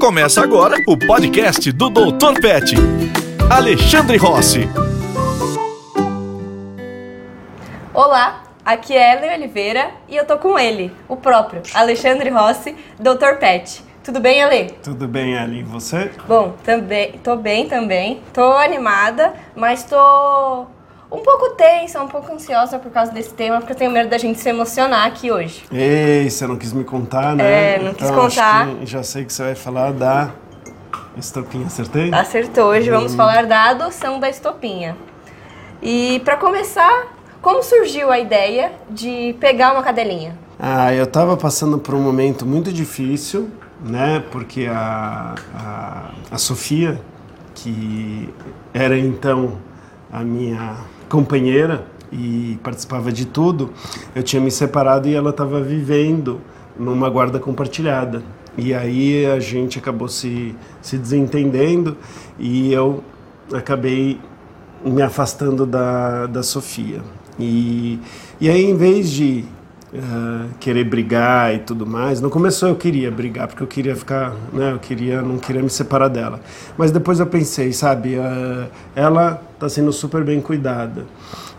Começa agora o podcast do Dr. Pet. Alexandre Rossi. Olá, aqui é Ellen Oliveira e eu tô com ele, o próprio, Alexandre Rossi, Dr. Pet. Tudo bem, Ale? Tudo bem, Ellen. E você? Bom, também, tô bem também. Tô animada, mas tô um pouco tensa, um pouco ansiosa por causa desse tema, porque eu tenho medo da gente se emocionar aqui hoje. Ei, você não quis me contar, né? É, não quis então, contar. acho que já sei que você vai falar da estopinha, acertei? Acertou. Hoje vamos falar da adoção da estopinha. E pra começar, como surgiu a ideia de pegar uma cadelinha? Ah, eu tava passando por um momento muito difícil, né? Porque a, a, a Sofia, que era então a minha companheira e participava de tudo, eu tinha me separado e ela estava vivendo numa guarda compartilhada. E aí a gente acabou se, se desentendendo e eu acabei me afastando da, da Sofia. E, e aí, em vez de uh, querer brigar e tudo mais, no começo eu queria brigar, porque eu queria ficar, né, eu queria, não queria me separar dela. Mas depois eu pensei, sabe, uh, ela está sendo super bem cuidada.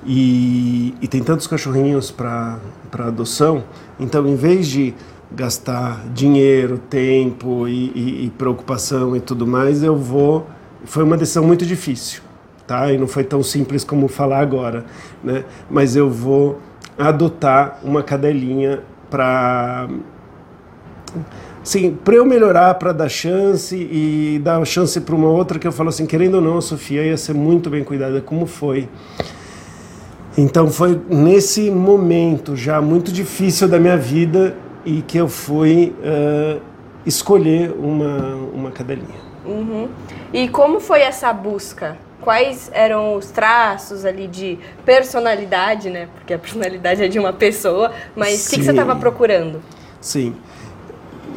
E, e tem tantos cachorrinhos para adoção, então em vez de gastar dinheiro, tempo e, e, e preocupação e tudo mais, eu vou. Foi uma decisão muito difícil tá? E não foi tão simples como falar agora, né? Mas eu vou adotar uma cadelinha para Sim, para eu melhorar, para dar chance e dar chance para uma outra que eu falo assim, querendo ou não, a Sofia ia ser muito bem cuidada, como foi. Então foi nesse momento já muito difícil da minha vida e que eu fui uh, escolher uma, uma cadelinha. Uhum. E como foi essa busca? Quais eram os traços ali de personalidade, né? Porque a personalidade é de uma pessoa, mas o que, que, você estava procurando? Sim.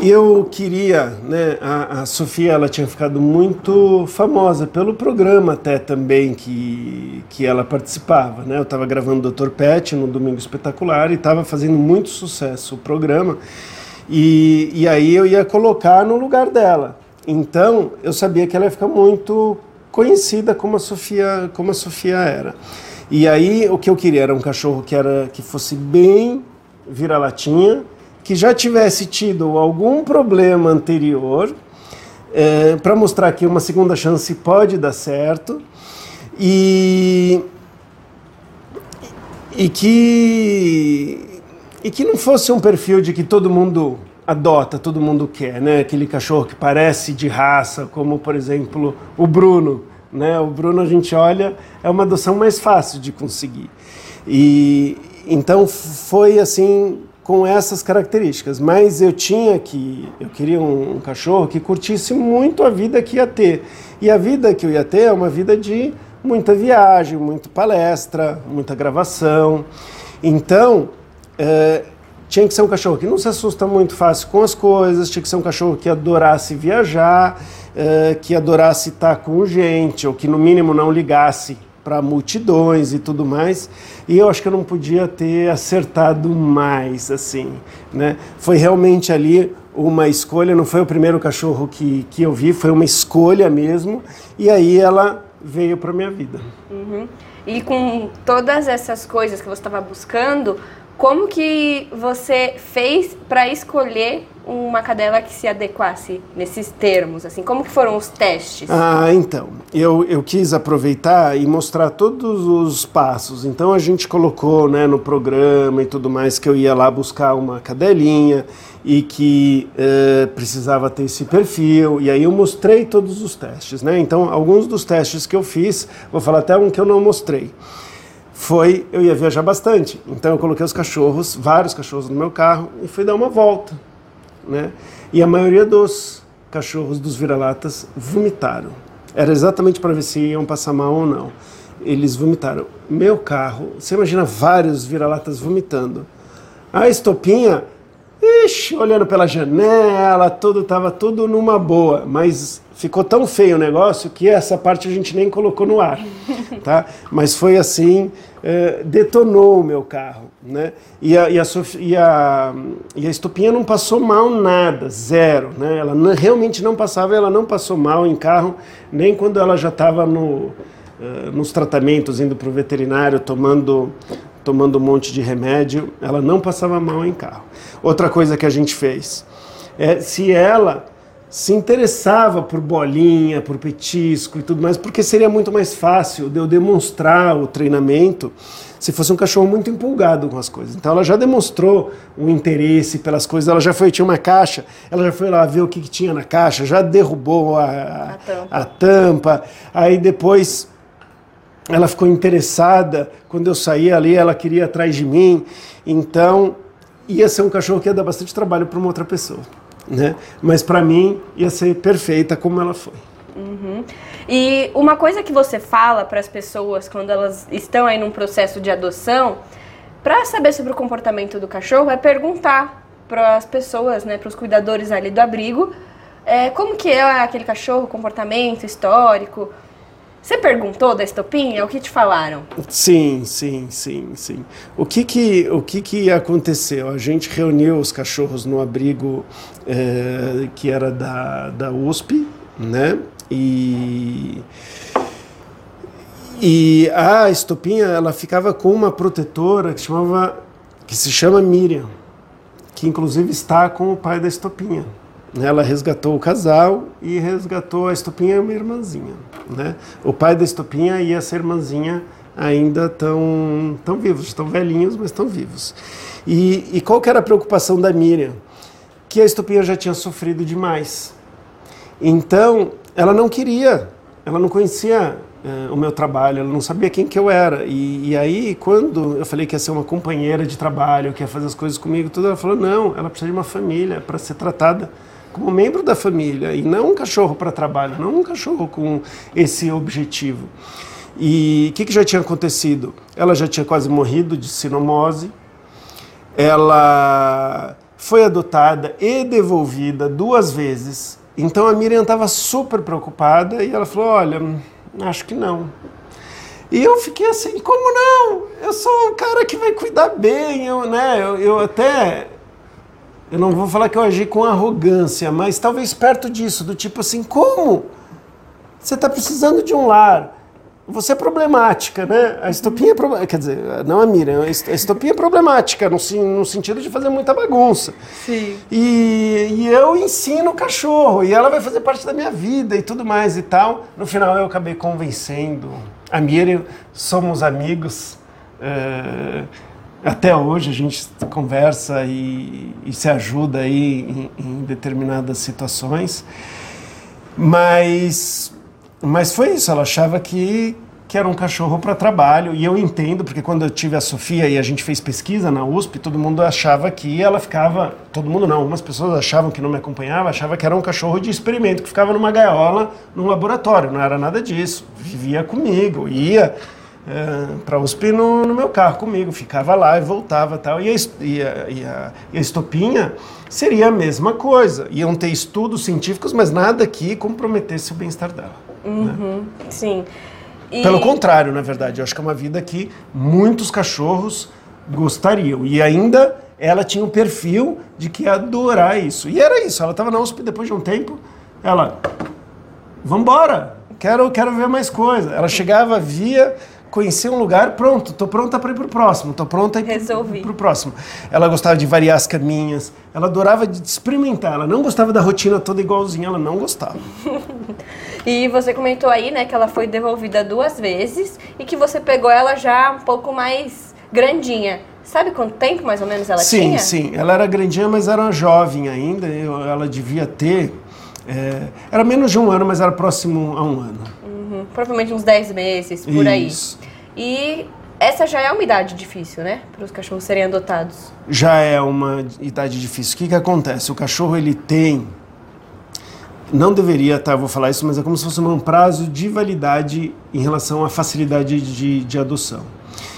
Eu queria, né? A, a, Sofia, ela tinha ficado muito famosa pelo programa até também que, que ela participava, né? Eu estava gravando Dr. Pet no Domingo Espetacular e estava fazendo muito sucesso o programa. E, e aí eu ia colocar no lugar dela. Então eu sabia que ela ia ficar muito conhecida como a Sofia, como a Sofia era. E aí o que eu queria era um cachorro que era que fosse bem vira-latinha, que já tivesse tido algum problema anterior, é, para mostrar que uma segunda chance pode dar certo e e que e que não fosse um perfil de que todo mundo adota, todo mundo quer, né? Aquele cachorro que parece de raça, como por exemplo o Bruno, né? O Bruno a gente olha é uma adoção mais fácil de conseguir. E então foi assim com essas características, mas eu tinha que eu queria um, um cachorro que curtisse muito a vida que ia ter. E a vida que eu ia ter é uma vida de muita viagem, muita palestra, muita gravação. Então, é, tinha que ser um cachorro que não se assusta muito fácil com as coisas, tinha que ser um cachorro que adorasse viajar, uh, que adorasse estar com gente, ou que no mínimo não ligasse para multidões e tudo mais. E eu acho que eu não podia ter acertado mais, assim, né? Foi realmente ali uma escolha, não foi o primeiro cachorro que, que eu vi, foi uma escolha mesmo, e aí ela veio para minha vida. Uhum. E com todas essas coisas que você estava buscando, como que você fez para escolher uma cadela que se adequasse nesses termos? Assim, como que foram os testes? Ah, então, eu, eu quis aproveitar e mostrar todos os passos. Então a gente colocou né, no programa e tudo mais que eu ia lá buscar uma cadelinha e que eh, precisava ter esse perfil. E aí eu mostrei todos os testes, né? Então alguns dos testes que eu fiz, vou falar até um que eu não mostrei foi eu ia viajar bastante. Então eu coloquei os cachorros, vários cachorros no meu carro e fui dar uma volta, né? E a maioria dos cachorros dos vira-latas vomitaram. Era exatamente para ver se iam passar mal ou não. Eles vomitaram. Meu carro, você imagina vários vira-latas vomitando. A estopinha, ixi, olhando pela janela, tudo estava tudo numa boa, mas ficou tão feio o negócio que essa parte a gente nem colocou no ar, tá? Mas foi assim, é, detonou o meu carro, né? E a, e, a e, a, e a estupinha não passou mal nada, zero, né? Ela não, realmente não passava, ela não passou mal em carro, nem quando ela já estava no, uh, nos tratamentos, indo para o veterinário, tomando tomando um monte de remédio, ela não passava mal em carro. Outra coisa que a gente fez é se ela se interessava por bolinha, por petisco e tudo mais, porque seria muito mais fácil de eu demonstrar o treinamento se fosse um cachorro muito empolgado com as coisas. Então ela já demonstrou um interesse pelas coisas, ela já foi, tinha uma caixa, ela já foi lá ver o que, que tinha na caixa, já derrubou a, a, a, tampa. a tampa, aí depois ela ficou interessada, quando eu saí ali ela queria ir atrás de mim, então ia ser um cachorro que ia dar bastante trabalho para uma outra pessoa né? Mas para mim ia ser perfeita como ela foi. Uhum. E uma coisa que você fala para as pessoas quando elas estão aí num processo de adoção, para saber sobre o comportamento do cachorro, é perguntar para as pessoas, né, para os cuidadores ali do abrigo, é, como que é aquele cachorro, comportamento histórico, você perguntou da estopinha? O que te falaram? Sim, sim, sim, sim. O que que, o que, que aconteceu? A gente reuniu os cachorros no abrigo é, que era da, da USP, né? E, e a estopinha, ela ficava com uma protetora que, chamava, que se chama Miriam, que inclusive está com o pai da estopinha. Ela resgatou o casal e resgatou a estopinha e uma irmãzinha. Né? O pai da estopinha e essa irmãzinha ainda estão tão vivos, estão velhinhos, mas estão vivos. E, e qual que era a preocupação da Miriam? Que a estopinha já tinha sofrido demais. Então, ela não queria, ela não conhecia é, o meu trabalho, ela não sabia quem que eu era. E, e, aí, quando eu falei que ia ser uma companheira de trabalho, que ia fazer as coisas comigo, tudo, ela falou: não, ela precisa de uma família para ser tratada como membro da família e não um cachorro para trabalho, não um cachorro com esse objetivo. E o que, que, já tinha acontecido? Ela já tinha quase morrido de sinomose, ela foi adotada e devolvida duas vezes. Então a Miriam estava super preocupada e ela falou: Olha, acho que não. E eu fiquei assim: Como não? Eu sou um cara que vai cuidar bem, eu, né? eu, eu até eu não vou falar que eu agi com arrogância, mas talvez perto disso, do tipo assim, como? Você está precisando de um lar. Você é problemática, né? A estopinha é problemática. Quer dizer, não a Miriam, a estopinha é problemática, no, no sentido de fazer muita bagunça. Sim. E, e eu ensino o cachorro, e ela vai fazer parte da minha vida e tudo mais e tal. No final eu acabei convencendo a Miriam, somos amigos. É, até hoje a gente conversa e, e se ajuda aí em, em, determinadas situações, mas, mas foi isso, ela achava que, que era um cachorro para trabalho, e eu entendo, porque quando eu tive a Sofia e a gente fez pesquisa na USP, todo mundo achava que ela ficava, todo mundo não, algumas pessoas achavam que não me acompanhava, achava que era um cachorro de experimento, que ficava numa gaiola, num laboratório, não era nada disso, vivia comigo, ia é, para USP no, no, meu carro comigo, ficava lá e voltava tal. E a, e, a, e, a, e a estopinha seria a mesma coisa. Iam ter estudos científicos, mas nada que comprometesse o bem-estar dela. Né? Uhum, né? Sim. E... Pelo contrário, na verdade, eu acho que é uma vida que muitos cachorros gostariam. E ainda ela tinha um perfil de que ia adorar isso. E era isso, ela estava na USP depois de um tempo, ela, vambora, quero, quero ver mais coisa. Ela chegava, via conhecer um lugar, pronto, tô pronta para ir pro próximo, tô pronta para ir pro, pro próximo. Ela gostava de variar as caminhas, ela adorava de experimentar, ela não gostava da rotina toda igualzinha, ela não gostava. e você comentou aí, né, que ela foi devolvida duas vezes e que você pegou ela já um pouco mais grandinha. Sabe quanto tempo mais ou menos ela sim, tinha? Sim, sim. Ela era grandinha, mas era jovem ainda. Eu, ela devia ter. É, era menos de um ano, mas era próximo a um ano provavelmente uns 10 meses, por Isso. aí. E essa já é uma idade difícil, né? Para os cachorros serem adotados. Já é uma idade difícil. O que, que acontece? O cachorro ele tem. Não deveria, tá? Eu vou falar isso, mas é como se fosse um prazo de validade em relação à facilidade de, de adoção.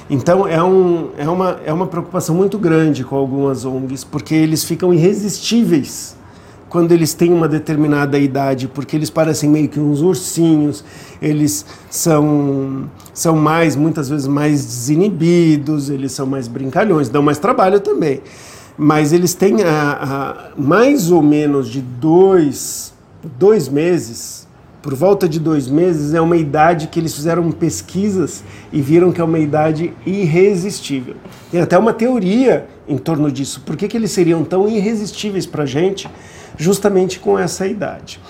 Então é, um, é, uma, é uma preocupação muito grande com algumas ONGs, porque eles ficam irresistíveis quando eles têm uma determinada idade, porque eles parecem meio que uns ursinhos, eles são, são mais, muitas vezes, mais desinibidos, eles são mais brincalhões, dão mais trabalho também. Mas eles têm a, a mais ou menos de dois, dois meses, por volta de dois meses, é uma idade que eles fizeram pesquisas e viram que é uma idade irresistível. Tem até uma teoria em torno disso. Por que, que eles seriam tão irresistíveis para a gente? Justamente com essa idade.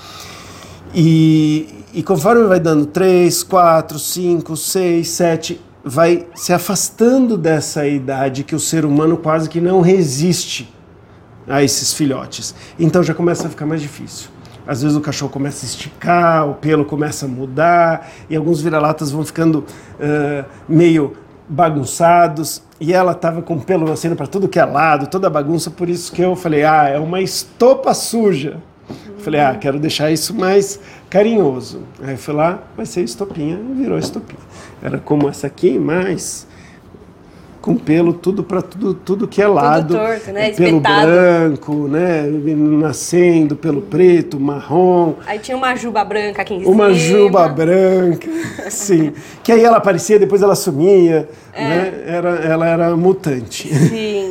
E, e conforme vai dando 3, 4, 5, 6, 7, vai se afastando dessa idade que o ser humano quase que não resiste a esses filhotes. Então já começa a ficar mais difícil. Às vezes o cachorro começa a esticar, o pelo começa a mudar, e alguns vira-latas vão ficando uh, meio bagunçados e ela estava com pelo nascendo para tudo que é lado, toda bagunça, por isso que eu falei: "Ah, é uma estopa suja". Uhum. Falei: "Ah, quero deixar isso mais carinhoso". Aí fui lá, vai ser estopinha, virou estopinha. Era como essa aqui, mas com pelo tudo para tudo, tudo que é lado. Tudo torto, né? É pelo branco, né? Nascendo, pelo preto, marrom. Aí tinha uma juba branca aqui em cima. Uma juba branca, sim. que aí ela aparecia, depois ela sumia, é. né? Era, ela era mutante. Sim.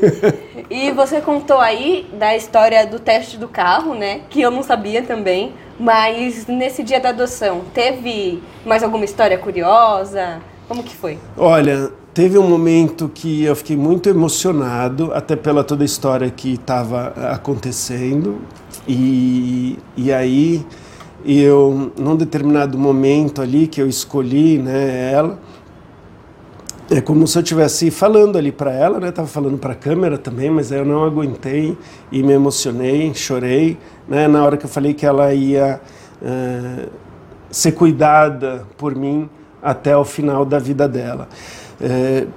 E você contou aí da história do teste do carro, né? Que eu não sabia também. Mas nesse dia da adoção, teve mais alguma história curiosa? Como que foi? Olha, teve um momento que eu fiquei muito emocionado, até pela toda a história que estava acontecendo. E, e aí eu, num determinado momento ali que eu escolhi né, ela, é como se eu estivesse falando ali para ela, né? Tava falando para a câmera também, mas eu não aguentei e me emocionei, chorei, né? Na hora que eu falei que ela ia uh, ser cuidada por mim até o final da vida dela. É,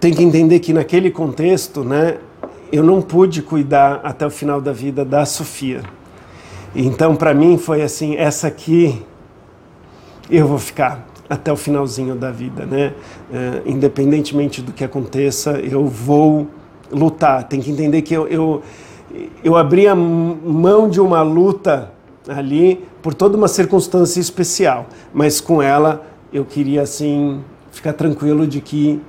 tem que entender que naquele contexto, né, eu não pude cuidar até o final da vida da Sofia. Então, para mim, foi assim: essa aqui eu vou ficar até o finalzinho da vida, né? É, independentemente do que aconteça, eu vou lutar. Tem que entender que eu, eu, eu abri a mão de uma luta ali por toda uma circunstância especial, mas com ela eu queria assim ficar tranquilo de que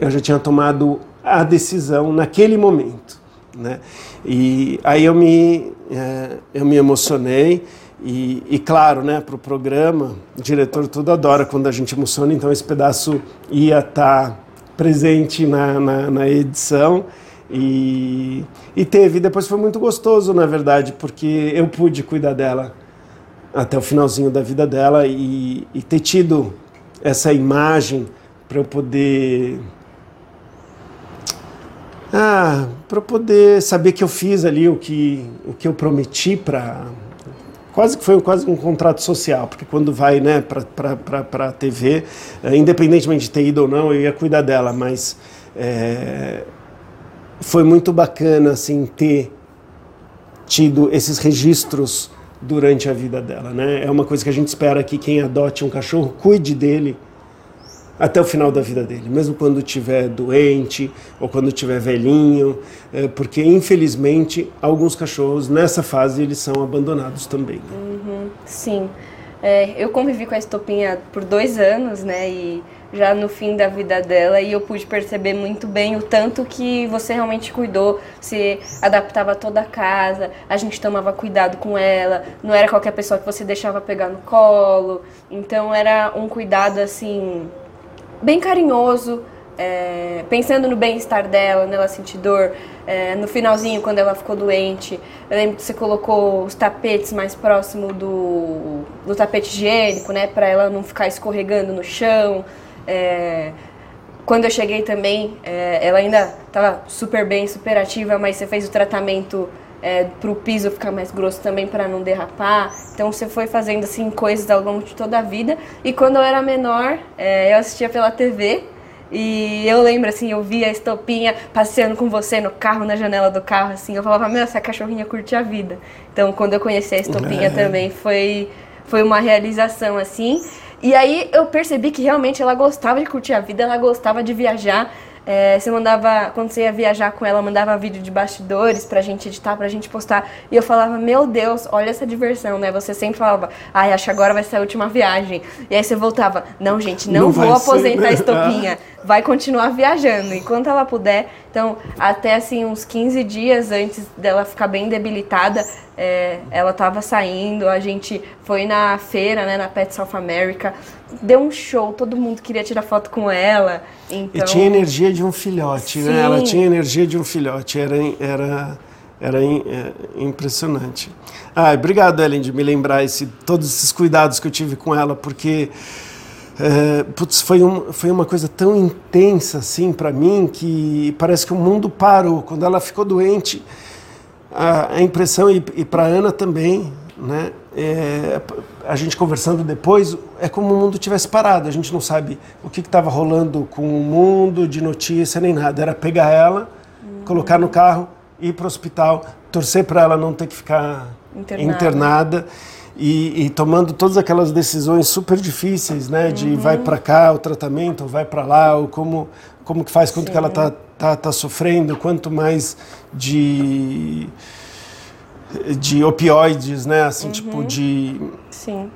eu já tinha tomado a decisão naquele momento, né? E aí eu me é, eu me emocionei e, e claro, né, para o programa, o diretor tudo adora quando a gente emociona, então esse pedaço ia estar tá presente na, na, na edição. E, e teve, depois foi muito gostoso, na verdade, porque eu pude cuidar dela até o finalzinho da vida dela e, e ter tido essa imagem para eu poder ah, para poder saber que eu fiz ali o que o que eu prometi para quase que foi quase um contrato social, porque quando vai né, para a TV, independentemente de ter ido ou não, eu ia cuidar dela, mas é, foi muito bacana assim ter tido esses registros durante a vida dela, né? É uma coisa que a gente espera que quem adote um cachorro cuide dele até o final da vida dele, mesmo quando estiver doente ou quando estiver velhinho, é, porque infelizmente alguns cachorros nessa fase eles são abandonados também. Uhum, sim, é, eu convivi com a Estopinha por dois anos, né? E já no fim da vida dela e eu pude perceber muito bem o tanto que você realmente cuidou, se adaptava toda a casa, a gente tomava cuidado com ela, não era qualquer pessoa que você deixava pegar no colo, então era um cuidado assim bem carinhoso, é, pensando no bem-estar dela, nela sentir dor. É, no finalzinho, quando ela ficou doente, eu lembro que você colocou os tapetes mais próximo do, do tapete higiênico, né, para ela não ficar escorregando no chão. É, quando eu cheguei também, é, ela ainda estava super bem, super ativa, mas você fez o tratamento é, para o piso ficar mais grosso também para não derrapar. Então você foi fazendo assim coisas ao longo de toda a vida. E quando eu era menor, é, eu assistia pela TV. E eu lembro, assim, eu via a estopinha passeando com você no carro, na janela do carro, assim. Eu falava, meu, essa cachorrinha curte a vida. Então, quando eu conheci a estopinha é. também, foi, foi uma realização, assim. E aí eu percebi que realmente ela gostava de curtir a vida, ela gostava de viajar. É, você mandava, quando você ia viajar com ela, mandava vídeo de bastidores pra gente editar, pra gente postar. E eu falava, meu Deus, olha essa diversão, né? Você sempre falava, ai, acho que agora vai ser a última viagem. E aí você voltava, não, gente, não, Não vou aposentar ser, a né? estopinha. Vai continuar viajando enquanto ela puder. Então, até assim, uns 15 dias antes dela ficar bem debilitada, é, ela tava saindo, a gente foi na feira, né, na Pet South America, deu um show, todo mundo queria tirar foto com ela. Então, E tinha energia de um filhote, né? Ela tinha energia de um filhote, era, era, era é, impressionante. Ah, obrigado, Ellen, de me lembrar esse, todos esses cuidados que eu tive com ela, porque é, putz, foi, um, foi uma coisa tão intensa assim para mim que parece que o mundo parou. Quando ela ficou doente, a, a impressão, e, e para Ana também, né? É, a gente conversando depois, é como o mundo tivesse parado. A gente não sabe o que estava rolando com o mundo de notícia nem nada. Era pegar ela, colocar no carro, ir para o hospital, torcer para ela não ter que ficar Internada. internada. E, e tomando todas aquelas decisões super difíceis, né? De vai para cá o tratamento, vai para lá, ou como, como que faz, quanto que ela tá, tá, tá sofrendo, quanto mais de de opioides, né? Assim, tipo de, sim.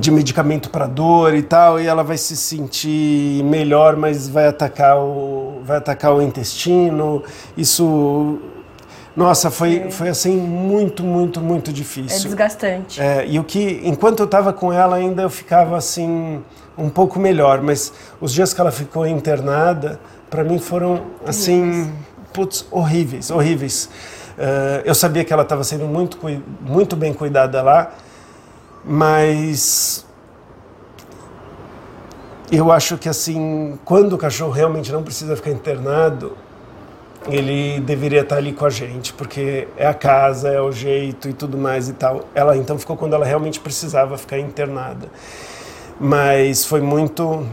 de medicamento para dor e tal, e ela vai se sentir melhor, mas vai atacar o vai atacar o intestino. Isso nossa, foi, foi assim muito, muito, muito É difícil. desgastante. É, e o que, enquanto eu estava com ela, ainda eu ficava assim um pouco melhor, mas os dias que ela ficou internada, para mim foram assim, putz, horríveis, horríveis. Eh, eu sabia que ela estava sendo muito, muito bem cuidada lá, mas eu acho que assim, quando o cachorro realmente não precisa ficar internado, ele deveria estar ali com a gente, porque é a casa, é o jeito e tudo mais e tal. Ela então ficou quando ela realmente precisava ficar internada. Mas foi muito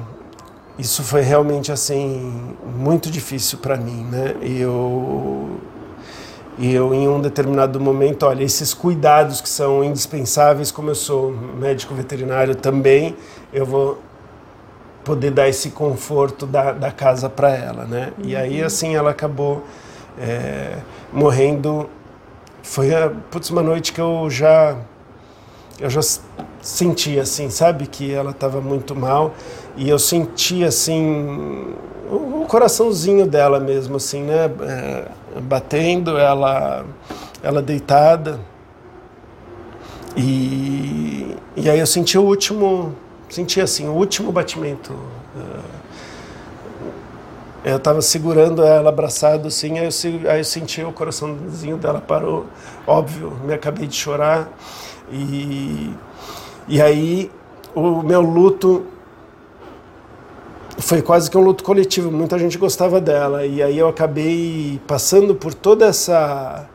isso foi realmente assim muito difícil para mim, né? E eu e eu em um determinado momento, olha, esses cuidados que são indispensáveis, como eu sou médico veterinário também, eu vou poder dar esse conforto da, da casa para ela, né? E aí assim ela acabou é, morrendo. Foi a, putz, uma noite que eu já eu já senti assim, sabe, que ela estava muito mal. E eu senti assim o, o coraçãozinho dela mesmo, assim, né, é, batendo, ela ela deitada. E e aí eu senti o último senti assim o último batimento é, eu estava segurando ela abraçado assim, aí eu, aí eu senti o coraçãozinho dela parou, óbvio, me acabei de chorar. E e aí o meu luto foi quase que um luto coletivo, muita gente gostava dela. E aí eu acabei passando por toda essa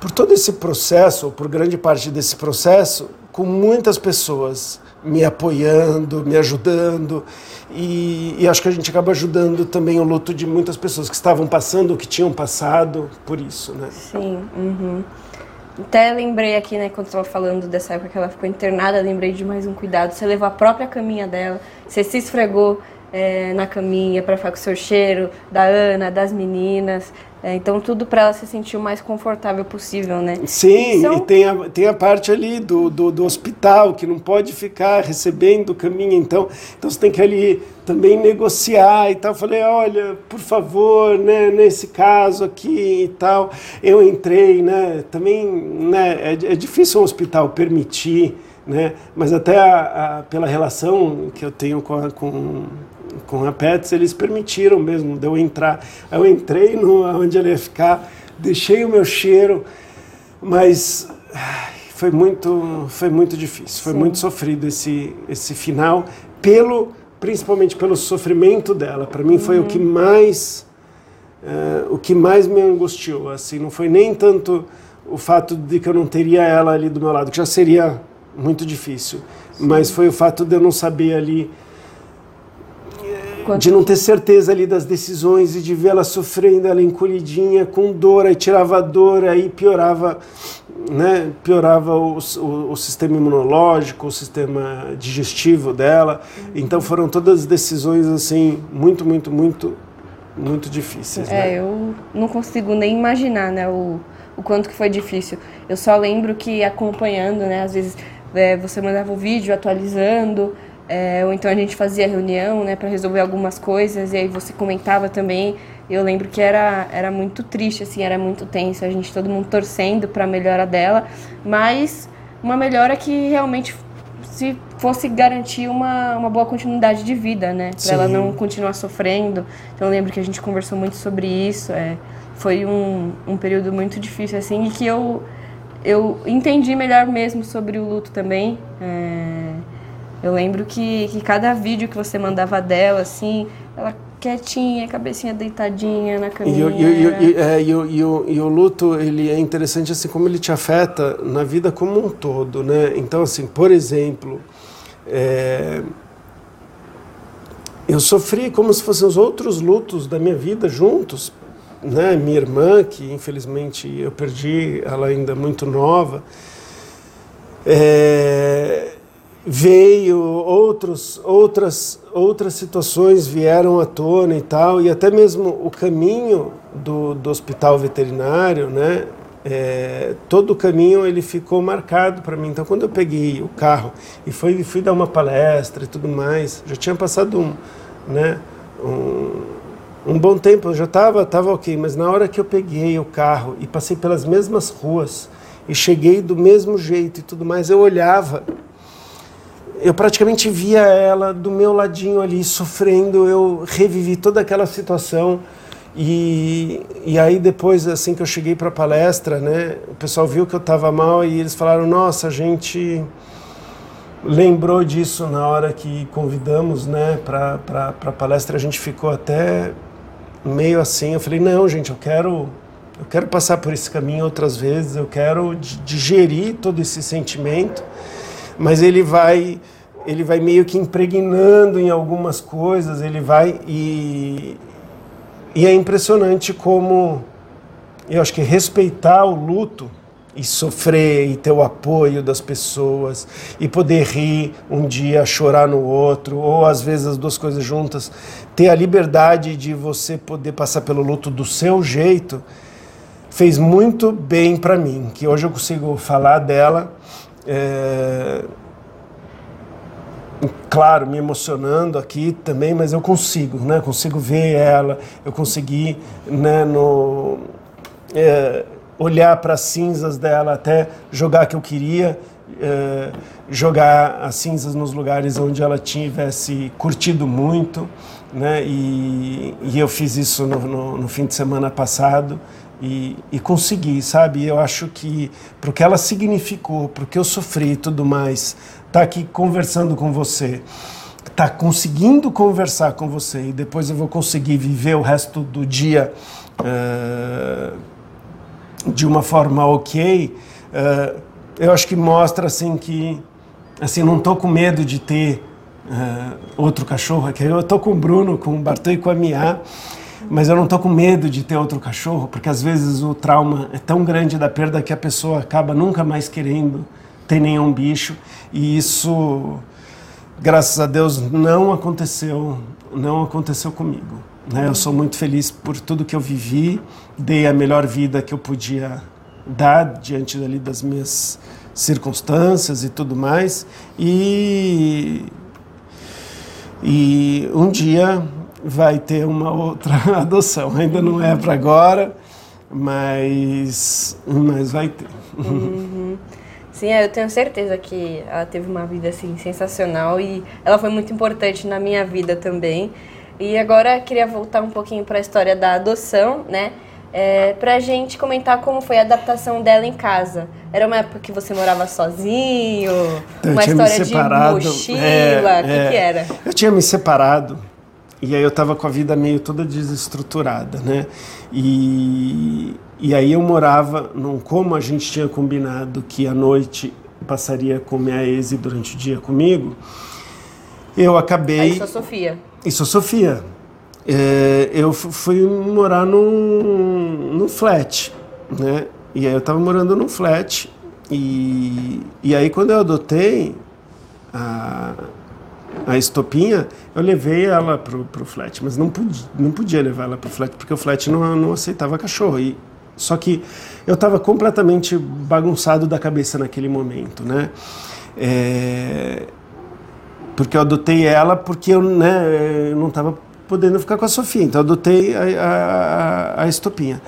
por todo esse processo, por grande parte desse processo, com muitas pessoas me apoiando, me ajudando, e, e acho que a gente acaba ajudando também o luto de muitas pessoas que estavam passando, ou que tinham passado por isso, né? Sim. uhum. Até lembrei aqui, né, quando estava falando dessa época que ela ficou internada, lembrei de mais um cuidado. Você levou a própria caminha dela, você se esfregou é, na caminha para ficar com o seu cheiro, da Ana, das meninas. É, então, tudo para ela se sentir o mais confortável possível, né? Sim, São- e tem a, tem a parte ali do, do, do hospital, que não pode ficar recebendo caminho, então, então você tem que ali também negociar e tal. Eu falei, olha, por favor, né, nesse caso aqui e tal, eu entrei, né, também, né, é, é difícil um hospital permitir, né, mas até a, a- pela relação que eu tenho com a, com, com a Pets, eles permitiram mesmo de eu entrar. Eu entrei no, onde ela ia ficar, deixei o meu cheiro, mas foi muito, foi muito difícil, foi muito sofrido esse, esse final, pelo, principalmente pelo sofrimento dela. Para mim foi o que mais eh, o que mais me angustiou. Assim, não foi nem tanto o fato de que eu não teria ela ali do meu lado, que já seria muito difícil, mas foi o fato de eu não saber ali Quanto de não ter certeza ali das decisões e de ver ela sofrendo, ela encolhidinha, com dor, aí tirava a dor, aí piorava né, piorava o, o, o, sistema imunológico, o sistema digestivo dela. Então foram todas decisões assim muito, muito, muito, muito difíceis. É, né? eu não consigo nem imaginar, né, o, o quanto que foi difícil. Eu só lembro que acompanhando, né, às vezes é, você mandava o vídeo atualizando. É, ou então a gente fazia reunião né, para resolver algumas coisas e aí você comentava também eu lembro que era, era muito triste, assim, era muito tenso, a gente todo mundo torcendo para a melhora dela, mas uma melhora que realmente se fosse garantir uma, uma boa continuidade de vida, né? Para ela não continuar sofrendo. Então eu lembro que a gente conversou muito sobre isso. É, foi um, um período muito difícil, assim, e que eu, eu entendi melhor mesmo sobre o luto também. É, eu lembro que, que cada vídeo que você mandava dela, assim, ela quietinha, cabecinha deitadinha na caminha. E, é, o, e, o, e o luto, ele é interessante assim como ele te afeta na vida como um todo, né? Então, assim, por exemplo, é, eu sofri como se fossem os outros lutos da minha vida juntos, né? Minha irmã, que infelizmente eu perdi, ela ainda muito nova, é, veio outros outras outras situações vieram à tona e tal e até mesmo o caminho do, do hospital veterinário né é, todo o caminho ele ficou marcado para mim. Então quando eu peguei o carro e fui fui dar uma palestra e tudo mais já tinha passado um né um, um bom tempo eu já estava tava ok mas na hora que eu peguei o carro e passei pelas mesmas ruas e cheguei do mesmo jeito e tudo mais eu olhava eu praticamente via ela do meu ladinho ali sofrendo, eu revivi toda aquela situação. E, e aí depois, assim que eu cheguei para a palestra, né, o pessoal viu que eu estava mal e eles falaram, nossa, a gente lembrou disso na hora que convidamos né, para a palestra, a gente ficou até meio assim, eu falei, não gente, eu quero, eu quero passar por esse caminho outras vezes, eu quero digerir todo esse sentimento mas ele vai ele vai meio que impregnando em algumas coisas, ele vai e e é impressionante como eu acho que respeitar o luto e sofrer e ter o apoio das pessoas e poder rir um dia, chorar no outro, ou às vezes as duas coisas juntas, ter a liberdade de você poder passar pelo luto do seu jeito, fez muito bem para mim, que hoje eu consigo falar dela é, claro, me emocionando aqui também, mas eu consigo, né? Consigo ver ela, eu consegui, né? No, é, olhar para as cinzas dela até jogar que eu queria, é, jogar as cinzas nos lugares onde ela tivesse curtido muito, né? E, e eu fiz isso no, no, no fim de semana passado e, e consegui, sabe? Eu acho que para o que ela significou, para o que eu sofri e tudo mais, tá aqui conversando com você, tá conseguindo conversar com você e depois eu vou conseguir viver o resto do dia uh, de uma forma ok, uh, eu acho que mostra assim que assim não tô com medo de ter uh, outro cachorro aqui. Eu tô com o Bruno, com o Bartô e com a Mia mas eu não estou com medo de ter outro cachorro, porque às vezes o trauma é tão grande da perda que a pessoa acaba nunca mais querendo ter nenhum bicho. E isso, graças a Deus, não aconteceu, não aconteceu comigo. Né? Eu sou muito feliz por tudo que eu vivi, dei a melhor vida que eu podia dar diante dali das minhas circunstâncias e tudo mais. E, e um dia vai ter uma outra adoção. Ainda não é para agora, mas, mas vai ter. Uhum. Sim, é, eu tenho certeza que ela teve uma vida assim sensacional e ela foi muito importante na minha vida também. E agora queria voltar um pouquinho para a história da adoção, né? É, pra gente comentar como foi a adaptação dela em casa. Era uma época que você morava sozinho? Eu uma história de mochila? É, o que, é, que era? Eu tinha me separado e aí eu estava com a vida meio toda desestruturada, né? E, e aí eu morava, num, como a gente tinha combinado que à noite passaria com minha ex durante o dia comigo, eu acabei... Isso a Sofia. Isso a Sofia. É, eu fui morar num, num flat, né? E aí eu estava morando num flat. E, e aí quando eu adotei a, a estopinha, eu levei ela pro, pro flat, mas não não podia levar ela pro flat porque o flat não, não aceitava cachorro. E, só que eu estava completamente bagunçado da cabeça naquele momento, né? É, porque eu adotei ela porque eu, né, eu não estava podendo ficar com a Sofia, então eu adotei a, a, a estopinha.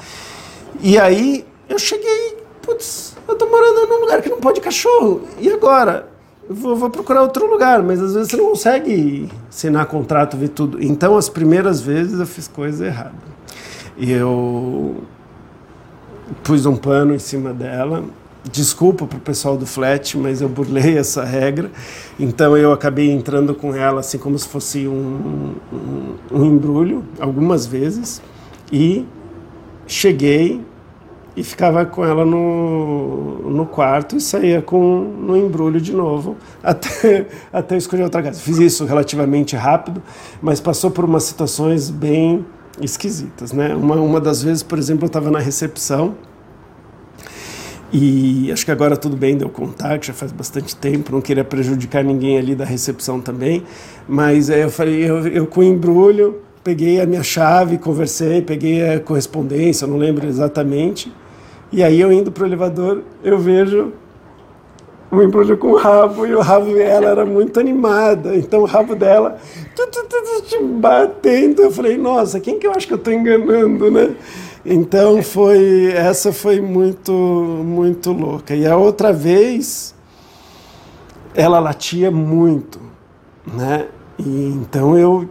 E aí eu cheguei, putz, eu tô morando num lugar que não pode cachorro, e agora? Vou, vou, procurar outro lugar, mas às vezes você não consegue assinar contrato, ver tudo. Então, as primeiras vezes eu fiz coisa errada. E eu pus um pano em cima dela. Desculpa para o pessoal do flat, mas eu burlei essa regra. Então, eu acabei entrando com ela assim como se fosse um, um, um embrulho, algumas vezes. E cheguei e ficava com ela no, no quarto e saía com no embrulho de novo até, até escolher outra casa. Fiz isso relativamente rápido, mas passou por umas situações bem esquisitas, né? Uma, uma das vezes, por exemplo, eu estava na recepção e acho que agora tudo bem deu contato, já faz bastante tempo, não queria prejudicar ninguém ali da recepção também, mas aí eu falei, eu, eu com embrulho, peguei a minha chave, conversei, peguei a correspondência, não lembro exatamente, e aí eu indo pro elevador, eu vejo o embrulho com o rabo e o rabo dela era muito animada. Então o rabo dela tu, batendo. Eu falei, nossa, quem que eu acho que eu estou enganando, né? Então foi essa foi muito muito louca. E a outra vez ela latia muito, né? E então eu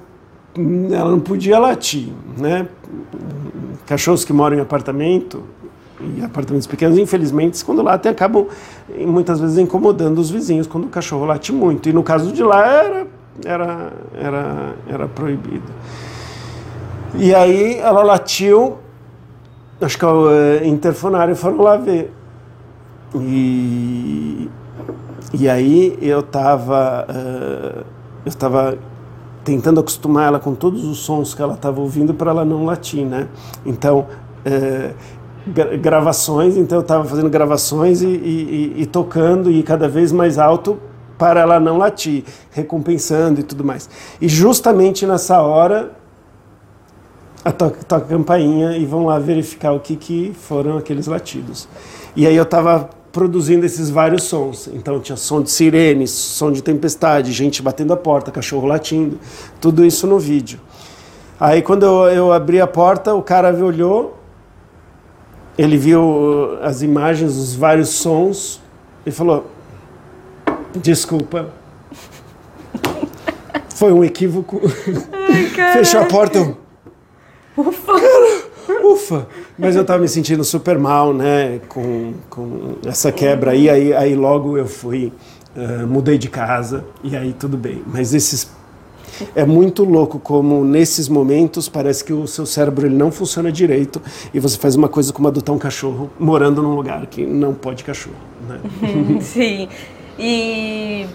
ela não podia latir, né? Cachorros que moram em apartamento e apartamentos pequenos, infelizmente, quando latem, acabam muitas vezes incomodando os vizinhos quando o cachorro late muito. E no caso de lá era, era, era, era proibido. E aí ela latiu, acho que o é, interfonário foram lá ver. E, e aí eu estava uh, eu estava tentando acostumar ela com todos os sons que ela estava ouvindo para ela não latir, né? Então uh, gravações, então eu estava fazendo gravações e, e, e, tocando e cada vez mais alto para ela não latir, recompensando e tudo mais. E justamente nessa hora a toca, toca a campainha e vão lá verificar o que, que foram aqueles latidos. E aí eu estava produzindo esses vários sons. Então tinha som de sirene, som de tempestade, gente batendo a porta, cachorro latindo, tudo isso no vídeo. Aí quando eu, eu abri a porta, o cara olhou ele viu uh, as imagens, os vários sons e falou: Desculpa. Foi um equívoco. Ai, Fechou a porta. Ufa! Cara, ufa! Mas eu estava me sentindo super mal, né? Com, com essa quebra aí, aí, aí logo eu fui, uh, mudei de casa e aí tudo bem. Mas esses é muito louco como nesses momentos parece que o seu cérebro ele não funciona direito e você faz uma coisa como adotar um cachorro morando num lugar que não pode cachorro. Né? Sim. E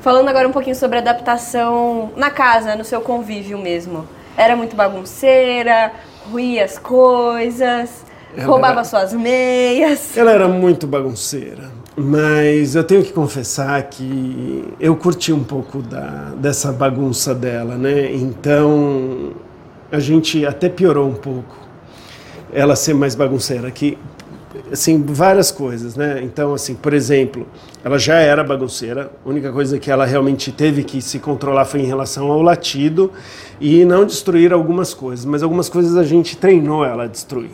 falando agora um pouquinho sobre adaptação na casa, no seu convívio mesmo. Era muito bagunceira, ruía as coisas, ela roubava era... suas meias. Ela era muito bagunceira. Mas eu tenho que confessar que eu curti um pouco da, dessa bagunça dela, né? Então a gente até piorou um pouco ela ser mais bagunceira que assim várias coisas, né? Então assim, por exemplo, ela já era bagunceira. A única coisa que ela realmente teve que se controlar foi em relação ao latido e não destruir algumas coisas, mas algumas coisas a gente treinou ela a destruir.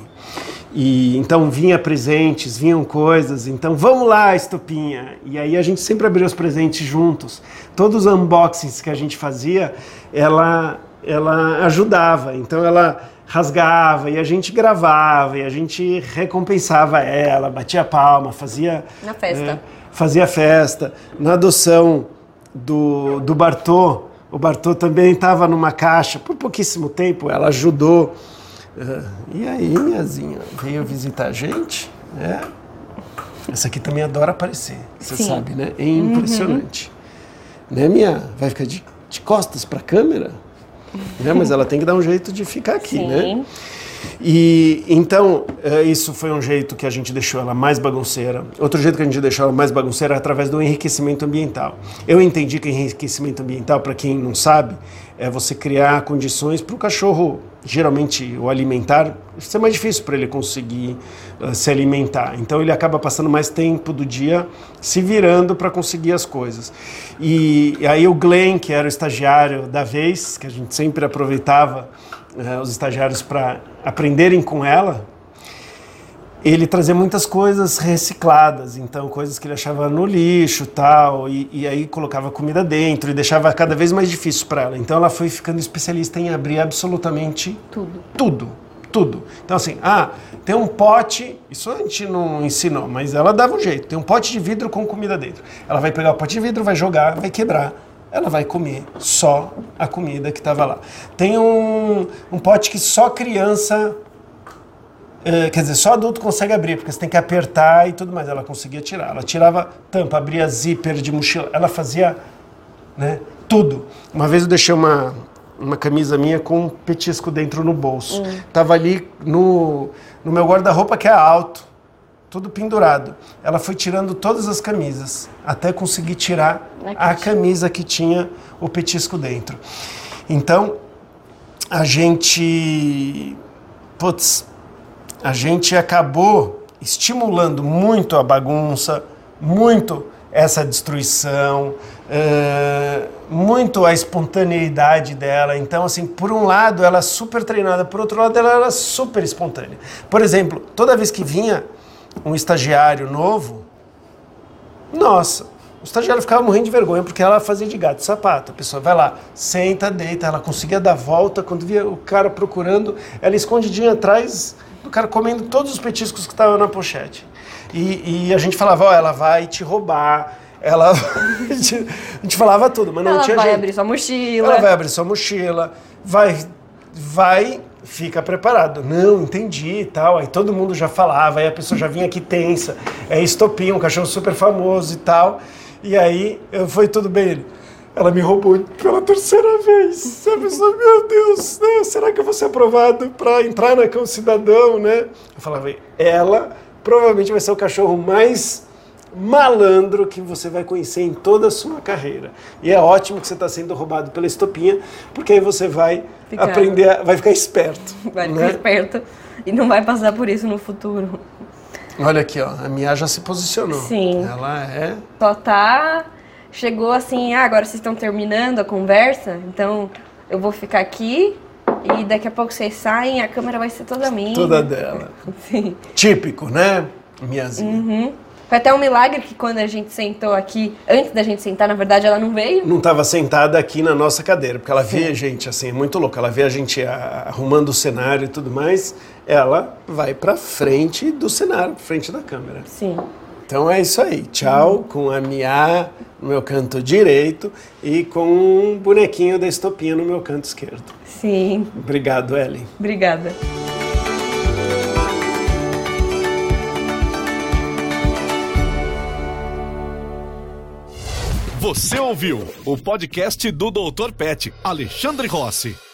E então vinha presentes, vinham coisas, então vamos lá, estopinha. E aí a gente sempre abria os presentes juntos. Todos os unboxings que a gente fazia, ela ela ajudava. Então ela rasgava e a gente gravava e a gente recompensava ela, batia palma, fazia na festa. É, fazia festa. Na adoção do do Bartô, o Bartô também estava numa caixa por pouquíssimo tempo, ela ajudou e aí, minhazinha, veio visitar a gente? É. Essa aqui também adora aparecer, você sabe, né? É impressionante. Uhum. Né, minha? Vai ficar de, de costas para a câmera? Né? Mas ela tem que dar um jeito de ficar aqui, né? Sim. né? E então, eh, isso foi um jeito que a gente deixou ela mais bagunceira. Outro jeito que a gente deixou ela mais bagunceira é através do enriquecimento ambiental. Eu entendi que enriquecimento ambiental, para quem não sabe, é você criar condições para o cachorro, geralmente o alimentar, isso é mais difícil para ele conseguir uh, se alimentar. Então ele acaba passando mais tempo do dia se virando para conseguir as coisas. E, e, aí o Glenn, que era o estagiário da vez, que a gente sempre aproveitava uh, os estagiários para aprenderem com ela, ele trazia muitas coisas recicladas, então coisas que ele achava no lixo tal, e, e aí colocava comida dentro e deixava cada vez mais difícil para ela. Então ela foi ficando especialista em abrir absolutamente tudo. Tudo, tudo. Então assim, ah, tem um pote, isso a gente não ensinou, mas ela dava um jeito. Tem um pote de vidro com comida dentro. Ela vai pegar o pote de vidro, vai jogar, vai quebrar. Ela vai comer só a comida que estava lá. Tem um, um pote que só criança quer dizer, só adulto consegue abrir, porque você tem que apertar e tudo mais. Ela conseguia tirar. Ela tirava tampa, abria zíper de mochila. Ela fazia né, tudo. Uma vez eu deixei uma, uma camisa minha com um petisco dentro no bolso. Hum. Tava ali no, no meu guarda-roupa, que é alto, tudo pendurado. Ela foi tirando todas as camisas, até conseguir tirar a camisa que tinha o petisco dentro. Então, a gente. Putz, a gente acabou estimulando muito a bagunça, muito essa destruição, uh, muito a espontaneidade dela. Então, assim, por um lado ela é super treinada, por outro lado ela era super espontânea. Por exemplo, toda vez que vinha um estagiário novo, nossa, o estagiário ficava morrendo de vergonha porque ela fazia de gato sapato. A pessoa vai lá, senta, deita, ela conseguia dar volta. Quando via o cara procurando, ela escondidinha atrás do cara comendo todos os petiscos que estavam na pochete. E, e, a gente falava, ó, oh, ela vai te roubar, ela. a gente falava tudo, mas não ela tinha jeito. Ela vai abrir sua mochila. Ela vai abrir sua mochila, vai. Vai fica preparado. Não, entendi e tal. Aí todo mundo já falava, aí a pessoa já vinha aqui tensa. É estopim, um cachorro super famoso e tal. E aí foi tudo bem. Ela me roubou pela terceira vez. A pessoa, meu Deus, né? será que eu vou ser aprovado para entrar na Cão Cidadão, né? Eu falava, ela provavelmente vai ser o cachorro mais malandro que você vai conhecer em toda a sua carreira. E é ótimo que você está sendo roubado pela estopinha, porque aí você vai ficar... aprender, vai ficar esperto. Vai ficar né? esperto e não vai passar por isso no futuro. Olha aqui, ó, a Mia já se posicionou. Sim. Ela é. Só tá chegou assim, ah, agora vocês estão terminando a conversa, então eu vou ficar aqui e daqui a pouco vocês saem, a câmera vai ser toda minha. Toda dela. Sim. Típico, né? Minhazinha. Uhum. Foi até um milagre que quando a gente sentou aqui, antes da gente sentar, na verdade, ela não veio. Não estava sentada aqui na nossa cadeira, porque ela Sim. vê a gente, assim, é muito louco. Ela vê a gente arrumando o cenário e tudo mais, ela vai para frente do cenário, frente da câmera. Sim. Então é isso aí. Tchau com a Mia no meu canto direito e com um bonequinho da estopinha no meu canto esquerdo. Sim. Obrigado, Ellen. Obrigada. Você ouviu o podcast do Dr. Pet, Alexandre Rossi.